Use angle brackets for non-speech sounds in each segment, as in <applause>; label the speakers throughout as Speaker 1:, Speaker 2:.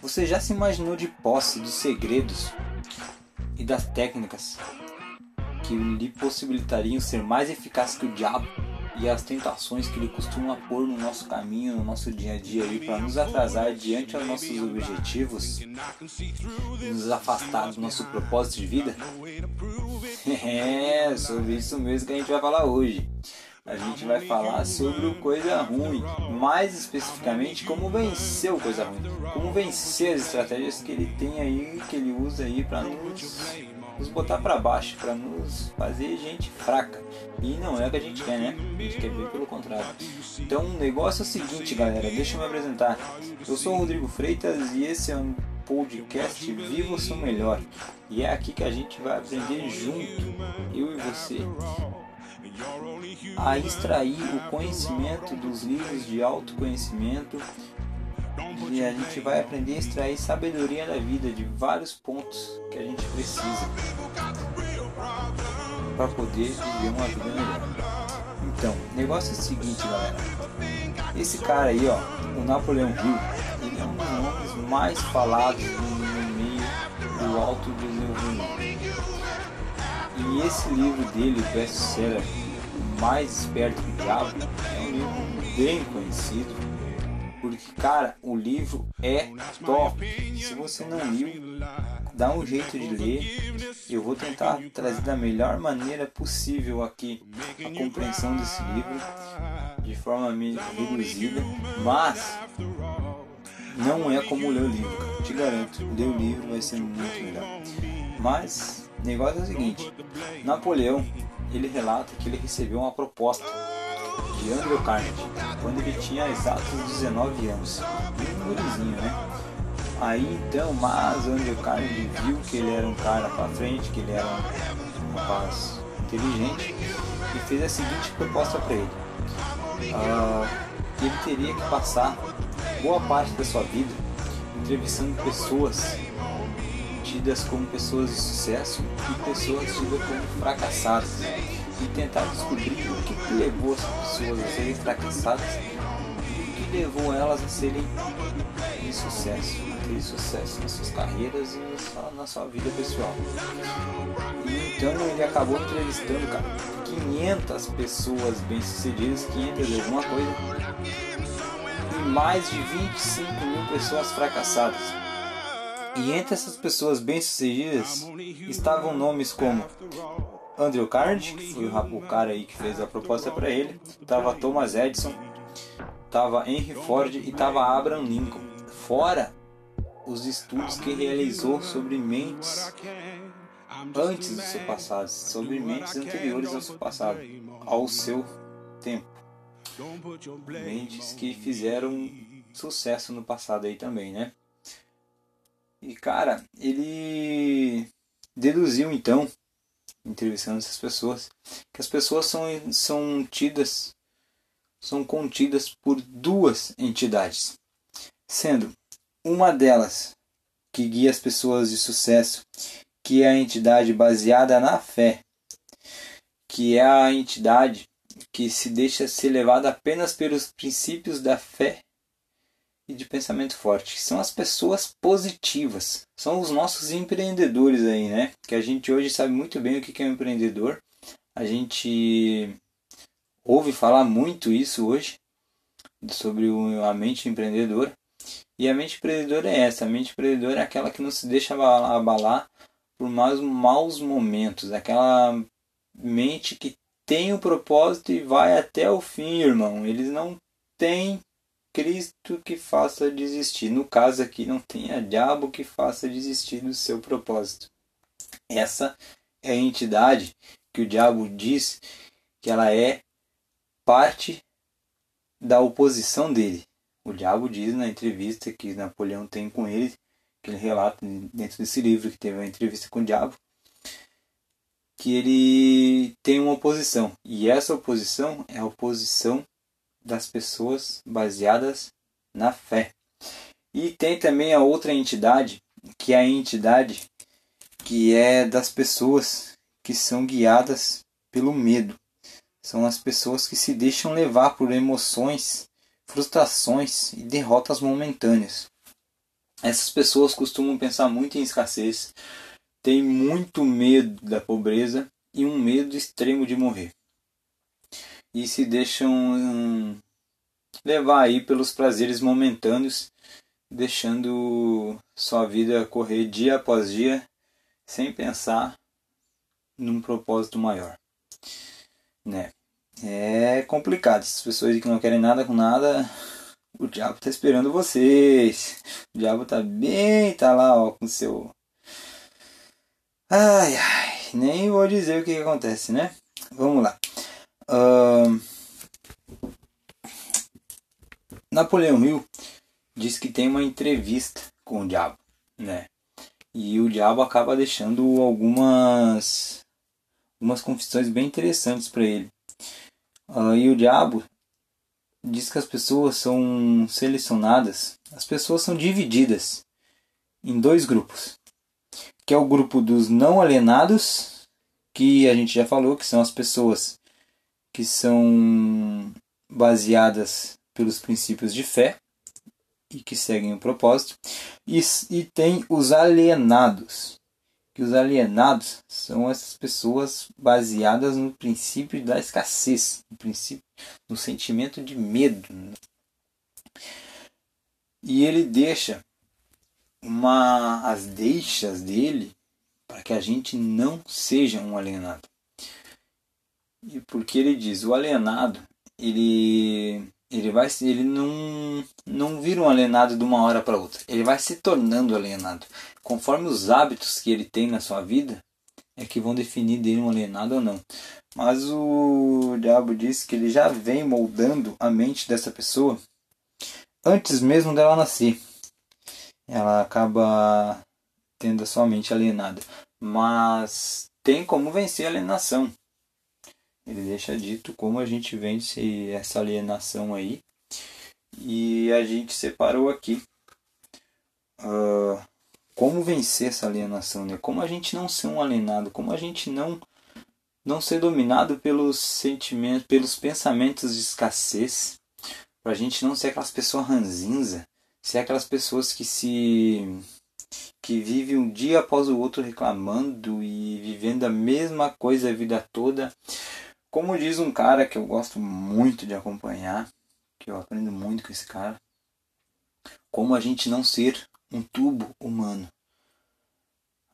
Speaker 1: Você já se imaginou de posse dos segredos e das técnicas que lhe possibilitariam ser mais eficaz que o diabo e as tentações que ele costuma pôr no nosso caminho, no nosso dia a dia para nos atrasar diante aos nossos objetivos, nos afastar do nosso propósito de vida? <laughs> É, sobre isso mesmo que a gente vai falar hoje. A gente vai falar sobre o coisa ruim, mais especificamente como vencer o coisa ruim, como vencer as estratégias que ele tem aí, que ele usa aí para nos, nos botar para baixo, para nos fazer gente fraca. E não é o que a gente quer, né? A gente quer ver pelo contrário. Então o negócio é o seguinte, galera, deixa eu me apresentar. Eu sou o Rodrigo Freitas e esse é um podcast Viva o Seu Melhor. E é aqui que a gente vai aprender junto, eu e você, a extrair o conhecimento dos livros de autoconhecimento e a gente vai aprender a extrair sabedoria da vida de vários pontos que a gente precisa para poder viver uma vida melhor. Então, o negócio é o seguinte, galera. Esse cara aí, ó, o Napoleão Hill, ele é um dos nomes mais falados no meio do autodesenvolvimento. E esse livro dele, o best-seller Mais Esperto que o Diabo, é um livro bem conhecido. Porque, cara, o livro é top. Se você não liu, dá um jeito de ler. Eu vou tentar trazer da melhor maneira possível aqui a compreensão desse livro de forma reduzida, mas não é como ler o livro, te garanto. Ler o livro vai ser muito melhor. Mas o negócio é o seguinte: Napoleão ele relata que ele recebeu uma proposta de Andrew Carnegie quando ele tinha exatos 19 anos, um gurizinho, né? Aí então, mas Andrew Carnegie viu que ele era um cara para frente, que ele era um rapaz inteligente e fez a seguinte proposta para ele: uh, ele teria que passar boa parte da sua vida entrevistando pessoas tidas como pessoas de sucesso e pessoas tidas como fracassadas e tentar descobrir o que levou essas pessoas a serem fracassadas e o que levou elas a serem de sucesso, aquele sucesso nas suas carreiras e na sua vida pessoal. E então ele acabou entrevistando cara, 500 pessoas bem-sucedidas, 500 de alguma coisa, e mais de 25 mil pessoas fracassadas. E entre essas pessoas bem-sucedidas estavam nomes como Andrew Carnegie, que foi o cara aí que fez a proposta para ele, tava Thomas Edison, tava Henry Ford e tava Abraham Lincoln. Fora os estudos que realizou sobre mentes antes do seu passado, sobre mentes anteriores ao seu passado, ao seu tempo. Mentes que fizeram sucesso no passado aí também, né? E cara, ele deduziu então, entrevistando essas pessoas, que as pessoas são, são tidas, são contidas por duas entidades, sendo uma delas que guia as pessoas de sucesso, que é a entidade baseada na fé, que é a entidade que se deixa ser levada apenas pelos princípios da fé de pensamento forte. São as pessoas positivas. São os nossos empreendedores aí, né? Que a gente hoje sabe muito bem o que é um empreendedor. A gente ouve falar muito isso hoje sobre a mente empreendedora. E a mente empreendedora é essa. A mente empreendedora é aquela que não se deixa abalar por mais maus momentos. Aquela mente que tem o um propósito e vai até o fim, irmão. Eles não têm Cristo que faça desistir. No caso aqui, não tenha diabo que faça desistir do seu propósito. Essa é a entidade que o diabo diz que ela é parte da oposição dele. O diabo diz na entrevista que Napoleão tem com ele, que ele relata dentro desse livro que teve uma entrevista com o diabo, que ele tem uma oposição. E essa oposição é a oposição das pessoas baseadas na fé. E tem também a outra entidade, que é a entidade que é das pessoas que são guiadas pelo medo. São as pessoas que se deixam levar por emoções, frustrações e derrotas momentâneas. Essas pessoas costumam pensar muito em escassez, têm muito medo da pobreza e um medo extremo de morrer. E se deixam hum, levar aí pelos prazeres momentâneos, deixando sua vida correr dia após dia sem pensar num propósito maior. Né? É complicado. Essas pessoas que não querem nada com nada, o diabo tá esperando vocês. O diabo tá bem, tá lá, ó, com seu. Ai, ai, nem vou dizer o que, que acontece, né? Vamos lá. Uh... Napoleão Hill diz que tem uma entrevista com o diabo, né? E o diabo acaba deixando algumas algumas confissões bem interessantes para ele. Uh, e o diabo diz que as pessoas são selecionadas, as pessoas são divididas em dois grupos, que é o grupo dos não alienados, que a gente já falou que são as pessoas que são baseadas pelos princípios de fé e que seguem o propósito, e, e tem os alienados, que os alienados são essas pessoas baseadas no princípio da escassez, no princípio, no sentimento de medo. E ele deixa uma as deixas dele para que a gente não seja um alienado. Porque ele diz, o alienado, ele ele vai ele não não vira um alienado de uma hora para outra. Ele vai se tornando alienado. Conforme os hábitos que ele tem na sua vida, é que vão definir dele um alienado ou não. Mas o diabo diz que ele já vem moldando a mente dessa pessoa antes mesmo dela nascer. Ela acaba tendo a sua mente alienada. Mas tem como vencer a alienação. Ele deixa dito como a gente vence essa alienação aí. E a gente separou aqui uh, como vencer essa alienação, né? Como a gente não ser um alienado, como a gente não não ser dominado pelos sentimentos, pelos pensamentos de escassez, para a gente não ser aquelas pessoas ranzinza, ser aquelas pessoas que se que vivem um dia após o outro reclamando e vivendo a mesma coisa a vida toda, como diz um cara que eu gosto muito de acompanhar, que eu aprendo muito com esse cara, como a gente não ser um tubo humano.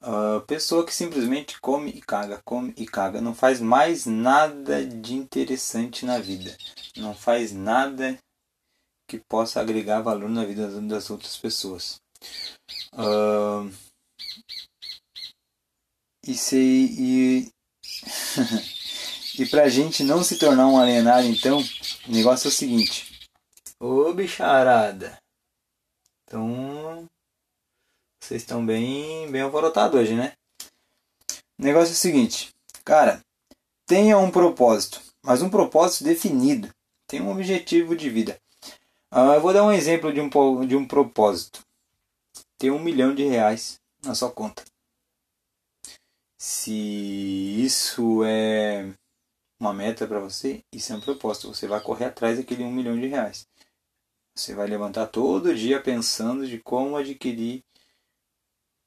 Speaker 1: Uh, pessoa que simplesmente come e caga, come e caga, não faz mais nada de interessante na vida, não faz nada que possa agregar valor na vida das outras pessoas. Uh, e se e <laughs> E pra gente não se tornar um alienado, então, o negócio é o seguinte. Ô bicharada. Então. Vocês estão bem, bem alvorotados hoje, né? O negócio é o seguinte. Cara, tenha um propósito. Mas um propósito definido. Tenha um objetivo de vida. Uh, eu vou dar um exemplo de um, de um propósito. Ter um milhão de reais na sua conta. Se isso é uma meta para você, isso é um propósito. Você vai correr atrás daquele um milhão de reais. Você vai levantar todo dia pensando de como adquirir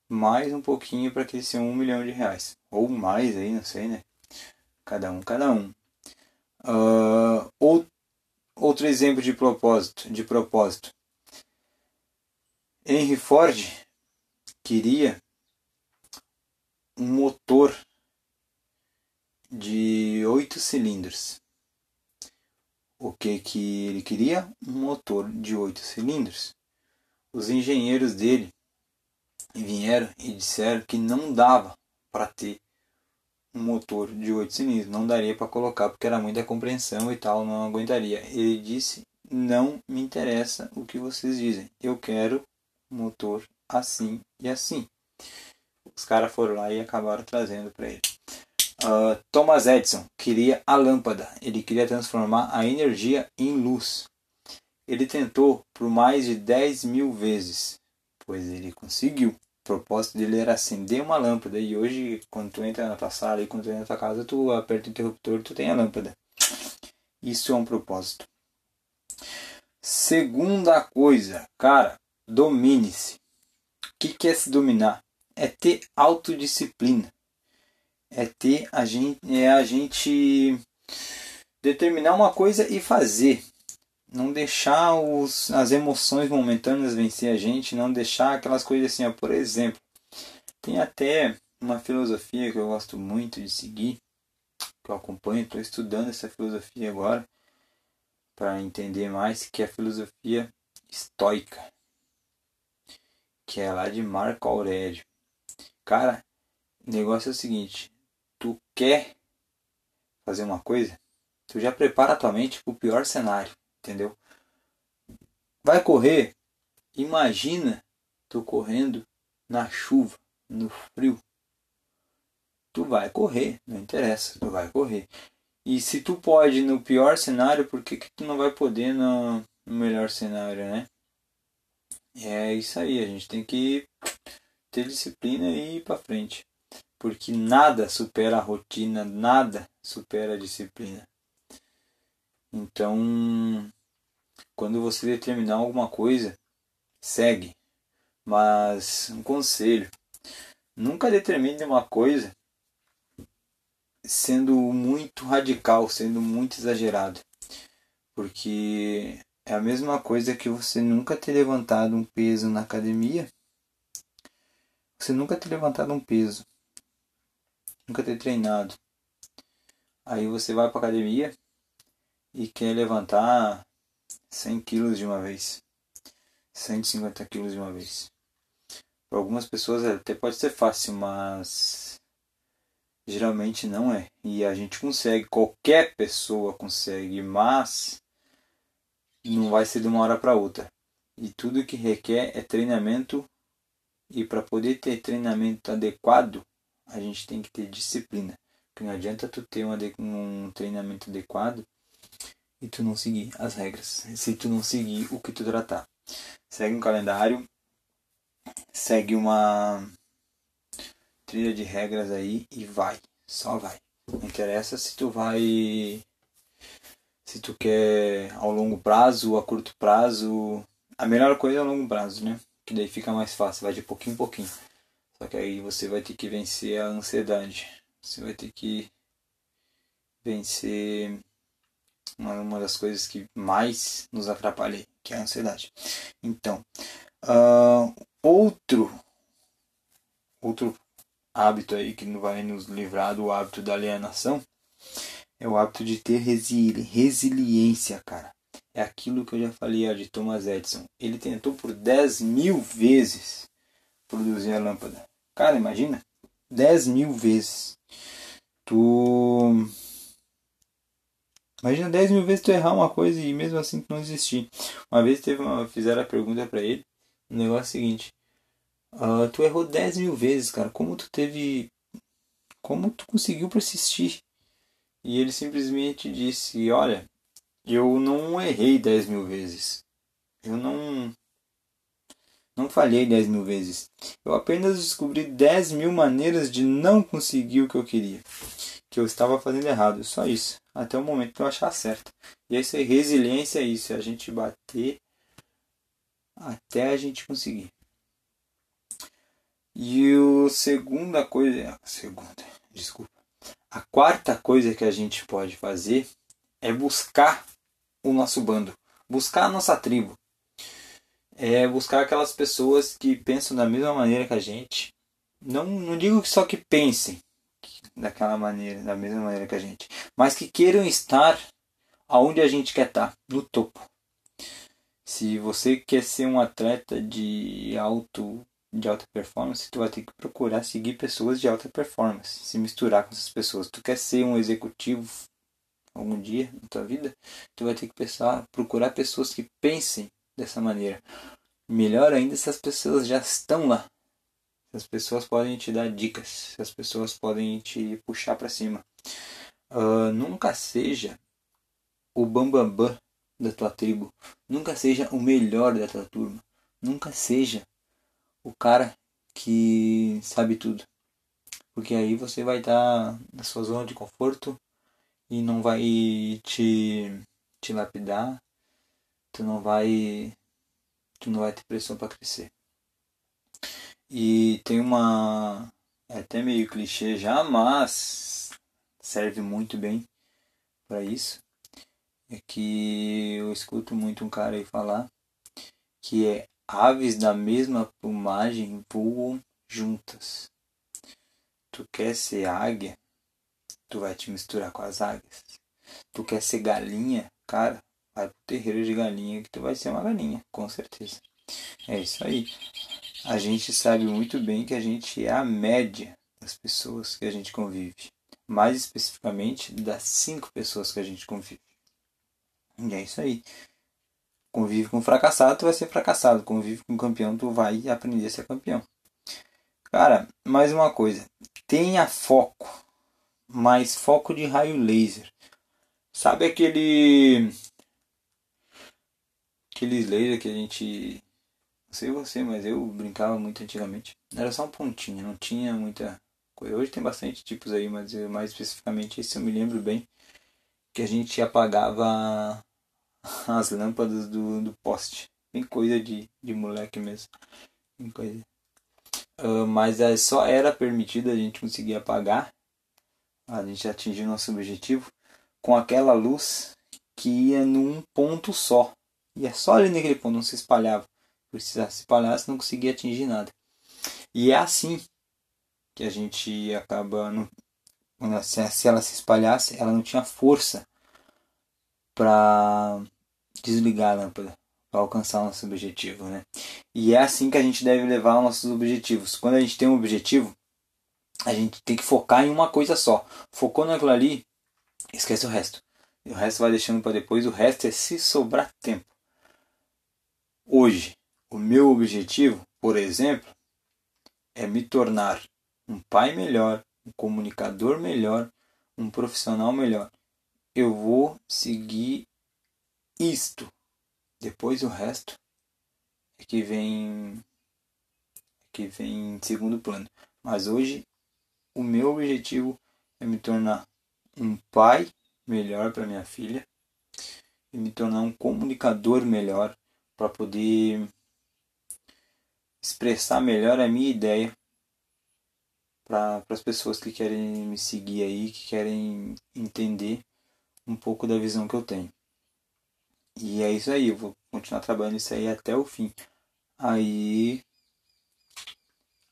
Speaker 1: mais um pouquinho para aquele seu um milhão de reais. Ou mais aí, não sei, né? Cada um, cada um. Uh, ou, outro exemplo de propósito, de propósito. Henry Ford queria um motor de oito cilindros. O que que ele queria? Um motor de oito cilindros. Os engenheiros dele vieram e disseram que não dava para ter um motor de oito cilindros, não daria para colocar porque era muita compreensão e tal, não aguentaria. Ele disse: "Não me interessa o que vocês dizem. Eu quero um motor assim e assim". Os caras foram lá e acabaram trazendo para ele. Uh, Thomas Edison queria a lâmpada, ele queria transformar a energia em luz. Ele tentou por mais de 10 mil vezes, pois ele conseguiu. O propósito dele era acender uma lâmpada e hoje, quando tu entra na tua sala e quando tu entra na tua casa, tu aperta o interruptor e tu tem a lâmpada. Isso é um propósito. Segunda coisa, cara, domine-se. que, que é se dominar? É ter autodisciplina. É ter a gente, é a gente determinar uma coisa e fazer. Não deixar os, as emoções momentâneas vencer a gente, não deixar aquelas coisas assim, ó, por exemplo. Tem até uma filosofia que eu gosto muito de seguir, que eu acompanho, estou estudando essa filosofia agora para entender mais, que é a filosofia estoica, que é lá de Marco Aurélio. Cara, o negócio é o seguinte, tu quer fazer uma coisa, tu já prepara a tua mente para o pior cenário, entendeu? Vai correr, imagina tu correndo na chuva, no frio. Tu vai correr, não interessa, tu vai correr. E se tu pode no pior cenário, por que, que tu não vai poder no, no melhor cenário, né? É isso aí, a gente tem que ter disciplina e ir para frente. Porque nada supera a rotina, nada supera a disciplina. Então, quando você determinar alguma coisa, segue. Mas um conselho: nunca determine uma coisa sendo muito radical, sendo muito exagerado. Porque é a mesma coisa que você nunca ter levantado um peso na academia. Você nunca ter levantado um peso. Nunca ter treinado. Aí você vai para academia e quer levantar 100 quilos de uma vez. 150 quilos de uma vez. Para algumas pessoas até pode ser fácil, mas Geralmente não é. E a gente consegue, qualquer pessoa consegue, mas não vai ser de uma hora para outra. E tudo que requer é treinamento. E para poder ter treinamento adequado, a gente tem que ter disciplina. Porque não adianta tu ter um treinamento adequado e tu não seguir as regras. Se tu não seguir o que tu tratar. Segue um calendário, segue uma trilha de regras aí e vai. Só vai. Não interessa se tu vai. Se tu quer ao longo prazo a curto prazo. A melhor coisa é a longo prazo, né? Que daí fica mais fácil, vai de pouquinho em pouquinho. Só que aí você vai ter que vencer a ansiedade. Você vai ter que vencer uma, das coisas que mais nos atrapalha, que é a ansiedade. Então, uh, outro outro hábito aí que vai nos livrar do hábito da alienação é o hábito de ter resili resiliência, cara. É aquilo que eu já falei ó, de Thomas Edison. Ele tentou por 10 mil vezes produzir a lâmpada. Cara, imagina. 10 mil vezes. Tu. Imagina 10 mil vezes tu errar uma coisa e mesmo assim tu não existir. Uma vez teve uma, fizeram a pergunta para ele. O negócio é o seguinte: Uh, tu errou 10 mil vezes, cara. Como tu teve. Como tu conseguiu persistir? E ele simplesmente disse: Olha, eu não errei 10 mil vezes. Eu não. Não falhei 10 mil vezes. Eu apenas descobri 10 mil maneiras de não conseguir o que eu queria. Que eu estava fazendo errado. Só isso. Até o momento que eu achar certo. E essa resiliência é isso. É a gente bater até a gente conseguir. E o segunda coisa, segunda, desculpa. A quarta coisa que a gente pode fazer é buscar o nosso bando, buscar a nossa tribo. É buscar aquelas pessoas que pensam da mesma maneira que a gente. Não, não digo só que pensem daquela maneira, da mesma maneira que a gente, mas que queiram estar aonde a gente quer estar, no topo. Se você quer ser um atleta de alto de alta performance, tu vai ter que procurar seguir pessoas de alta performance, se misturar com essas pessoas. Tu quer ser um executivo algum dia na tua vida, tu vai ter que pensar, procurar pessoas que pensem dessa maneira. Melhor ainda se as pessoas já estão lá. Se as pessoas podem te dar dicas, se as pessoas podem te puxar para cima. Uh, nunca seja o bambambam bam, bam da tua tribo. Nunca seja o melhor da tua turma. Nunca seja o cara que sabe tudo. Porque aí você vai estar na sua zona de conforto e não vai te, te lapidar, tu não vai tu não vai ter pressão para crescer. E tem uma. É até meio clichê já, mas serve muito bem para isso. É que eu escuto muito um cara aí falar que é aves da mesma plumagem voam juntas. Tu quer ser águia? Tu vai te misturar com as águias. Tu quer ser galinha? Cara, vai pro terreiro de galinha que tu vai ser uma galinha, com certeza. É isso aí. A gente sabe muito bem que a gente é a média das pessoas que a gente convive. Mais especificamente das cinco pessoas que a gente convive. E é isso aí. Convive com fracassado, tu vai ser fracassado. Convive com campeão, tu vai aprender a ser campeão. Cara, mais uma coisa. Tenha foco. Mais foco de raio laser. Sabe aquele. Aqueles laser que a gente. Não sei você, mas eu brincava muito antigamente. Era só um pontinho, não tinha muita coisa. Hoje tem bastante tipos aí, mas eu, mais especificamente esse eu me lembro bem. Que a gente apagava as lâmpadas do, do poste. Bem coisa de, de moleque mesmo. Bem coisa. Uh, mas é, só era permitido a gente conseguir apagar. A gente atingir nosso objetivo com aquela luz que ia num ponto só. Ia só ali naquele ponto, não se espalhava. Precisava se espalhasse, não conseguia atingir nada. E é assim que a gente acaba. No, se ela se espalhasse, ela não tinha força para desligar a lâmpada para alcançar nosso objetivo, né? E é assim que a gente deve levar nossos objetivos. Quando a gente tem um objetivo, a gente tem que focar em uma coisa só. Focou naquilo ali, esquece o resto. E o resto vai deixando para depois. O resto é se sobrar tempo. Hoje, o meu objetivo, por exemplo, é me tornar um pai melhor, um comunicador melhor, um profissional melhor. Eu vou seguir isto. Depois o resto é que vem é que vem em segundo plano. Mas hoje o meu objetivo é me tornar um pai melhor para minha filha e me tornar um comunicador melhor para poder expressar melhor a minha ideia para as pessoas que querem me seguir aí, que querem entender um pouco da visão que eu tenho. E é isso aí, eu vou continuar trabalhando isso aí até o fim. Aí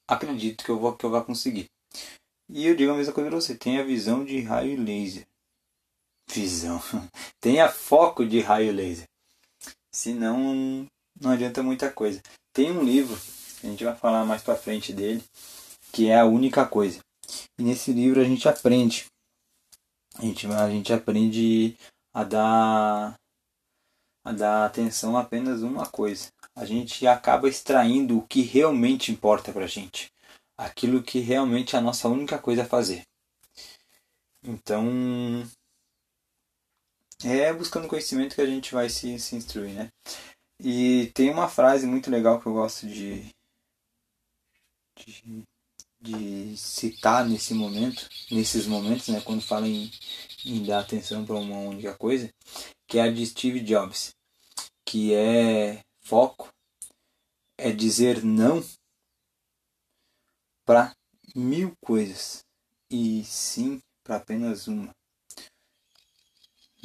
Speaker 1: acredito que eu vou que eu vou conseguir. E eu digo a mesma coisa para você, tenha visão de raio laser. Visão. <laughs> tenha foco de raio laser. Senão não adianta muita coisa. Tem um livro, a gente vai falar mais para frente dele, que é a única coisa. E nesse livro a gente aprende. A gente, a gente aprende a dar a dar atenção a apenas uma coisa. A gente acaba extraindo o que realmente importa pra gente. Aquilo que realmente é a nossa única coisa a fazer. Então, é buscando conhecimento que a gente vai se, se instruir, né? E tem uma frase muito legal que eu gosto de, de, de citar nesse momento, nesses momentos, né? Quando fala em, em dar atenção para uma única coisa, que é a de Steve Jobs que é foco, é dizer não para mil coisas e sim para apenas uma.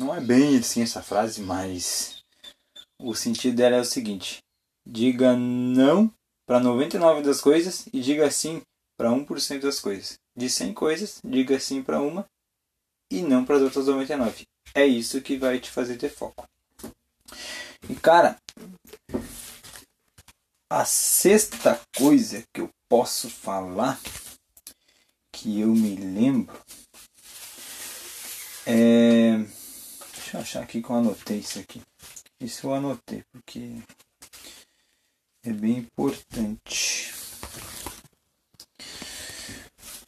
Speaker 1: Não é bem assim essa frase, mas o sentido dela é o seguinte: diga não para 99 das coisas e diga sim para 1% das coisas. De 100 coisas, diga sim para uma e não para as outras 99. É isso que vai te fazer ter foco. E cara, a sexta coisa que eu posso falar que eu me lembro é. Deixa eu achar aqui que eu anotei isso aqui. Isso eu anotei porque é bem importante.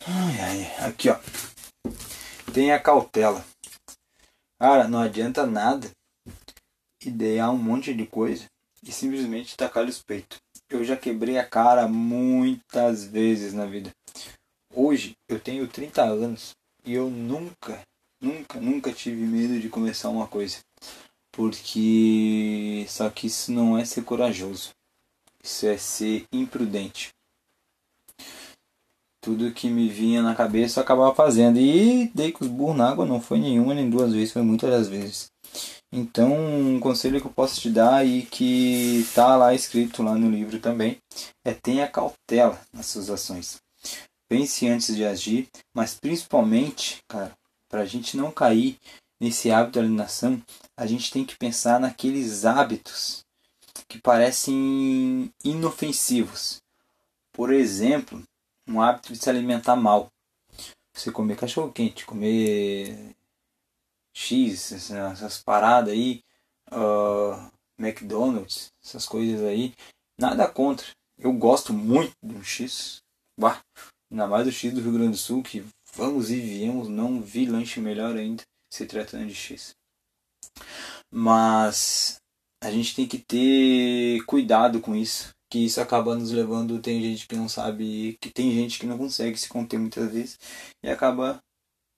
Speaker 1: Ai, ai, aqui ó. Tenha cautela. Cara, não adianta nada idear um monte de coisa e simplesmente tacar os peitos. Eu já quebrei a cara muitas vezes na vida. Hoje eu tenho 30 anos e eu nunca, nunca, nunca tive medo de começar uma coisa. Porque só que isso não é ser corajoso. Isso é ser imprudente. tudo que me vinha na cabeça eu acabava fazendo. E dei com os burros na água, não foi nenhuma nem duas vezes, foi muitas das vezes. Então, um conselho que eu posso te dar e que está lá escrito lá no livro também é tenha cautela nas suas ações. Pense antes de agir, mas principalmente, cara, para a gente não cair nesse hábito de alienação, a gente tem que pensar naqueles hábitos que parecem inofensivos. Por exemplo, um hábito de se alimentar mal. Você comer cachorro quente, comer X, essas paradas aí, uh, McDonald's, essas coisas aí, nada contra. Eu gosto muito do X, bah, ainda mais do X do Rio Grande do Sul, que vamos e viemos, não vi lanche melhor ainda se tratando de X. Mas a gente tem que ter cuidado com isso, que isso acaba nos levando, tem gente que não sabe, que tem gente que não consegue se conter muitas vezes e acaba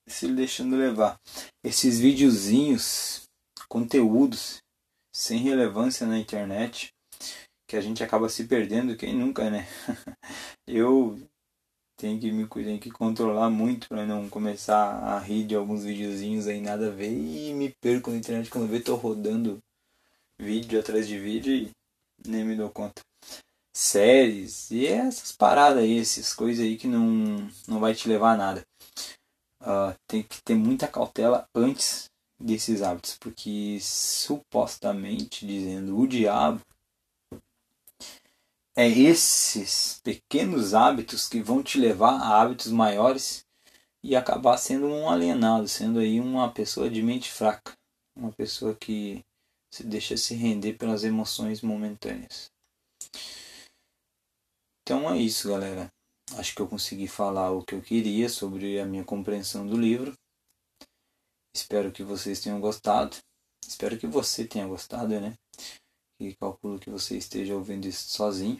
Speaker 1: se deixando levar. Esses videozinhos, conteúdos sem relevância na internet, que a gente acaba se perdendo, quem nunca, né? <laughs> Eu tenho que me tenho que controlar muito para não começar a rir de alguns videozinhos aí nada a ver e me perco na internet quando vê tô rodando vídeo atrás de vídeo e nem me dou conta. Séries e essas paradas aí, essas coisas aí que não, não vai te levar a nada uh, tem que ter muita cautela antes desses hábitos, porque supostamente dizendo o diabo é esses pequenos hábitos que vão te levar a hábitos maiores e acabar sendo um alienado, sendo aí uma pessoa de mente fraca, uma pessoa que se deixa se render pelas emoções momentâneas. Então é isso, galera. Acho que eu consegui falar o que eu queria sobre a minha compreensão do livro. Espero que vocês tenham gostado. Espero que você tenha gostado, né? E calculo que você esteja ouvindo isso sozinho.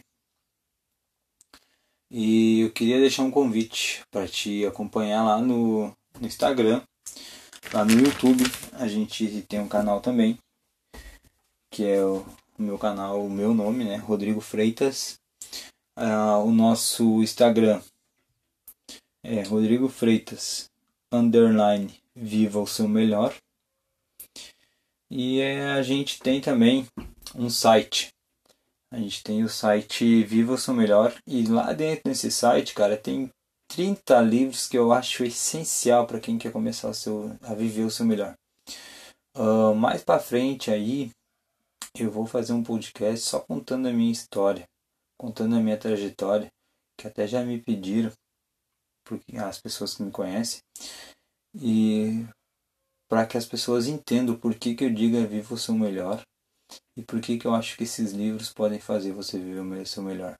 Speaker 1: E eu queria deixar um convite para te acompanhar lá no, no Instagram, lá no YouTube. A gente tem um canal também, que é o, meu canal, o meu nome, né? Rodrigo Freitas uh, o nosso Instagram é Rodrigo Freitas underline viva o seu melhor e é, a gente tem também um site a gente tem o site Viva o Seu Melhor e lá dentro desse site, cara, tem 30 livros que eu acho essencial para quem quer começar o seu, a viver o seu melhor. Uh, mais para frente aí, eu vou fazer um podcast só contando a minha história contando a minha trajetória, que até já me pediram, porque as pessoas que me conhecem, e para que as pessoas entendam por que, que eu digo é viva o seu melhor e por que, que eu acho que esses livros podem fazer você viver o seu melhor.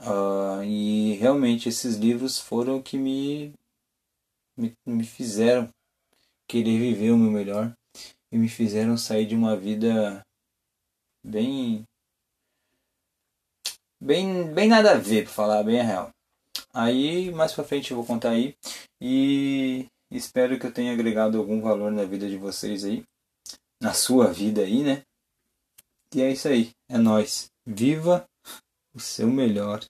Speaker 1: Uh, e realmente esses livros foram que me, me, me fizeram querer viver o meu melhor e me fizeram sair de uma vida bem bem, bem nada a ver, pra falar bem a real. Aí, mais pra frente eu vou contar aí. E espero que eu tenha agregado algum valor na vida de vocês aí. Na sua vida aí, né? E é isso aí. É nós. Viva o seu melhor.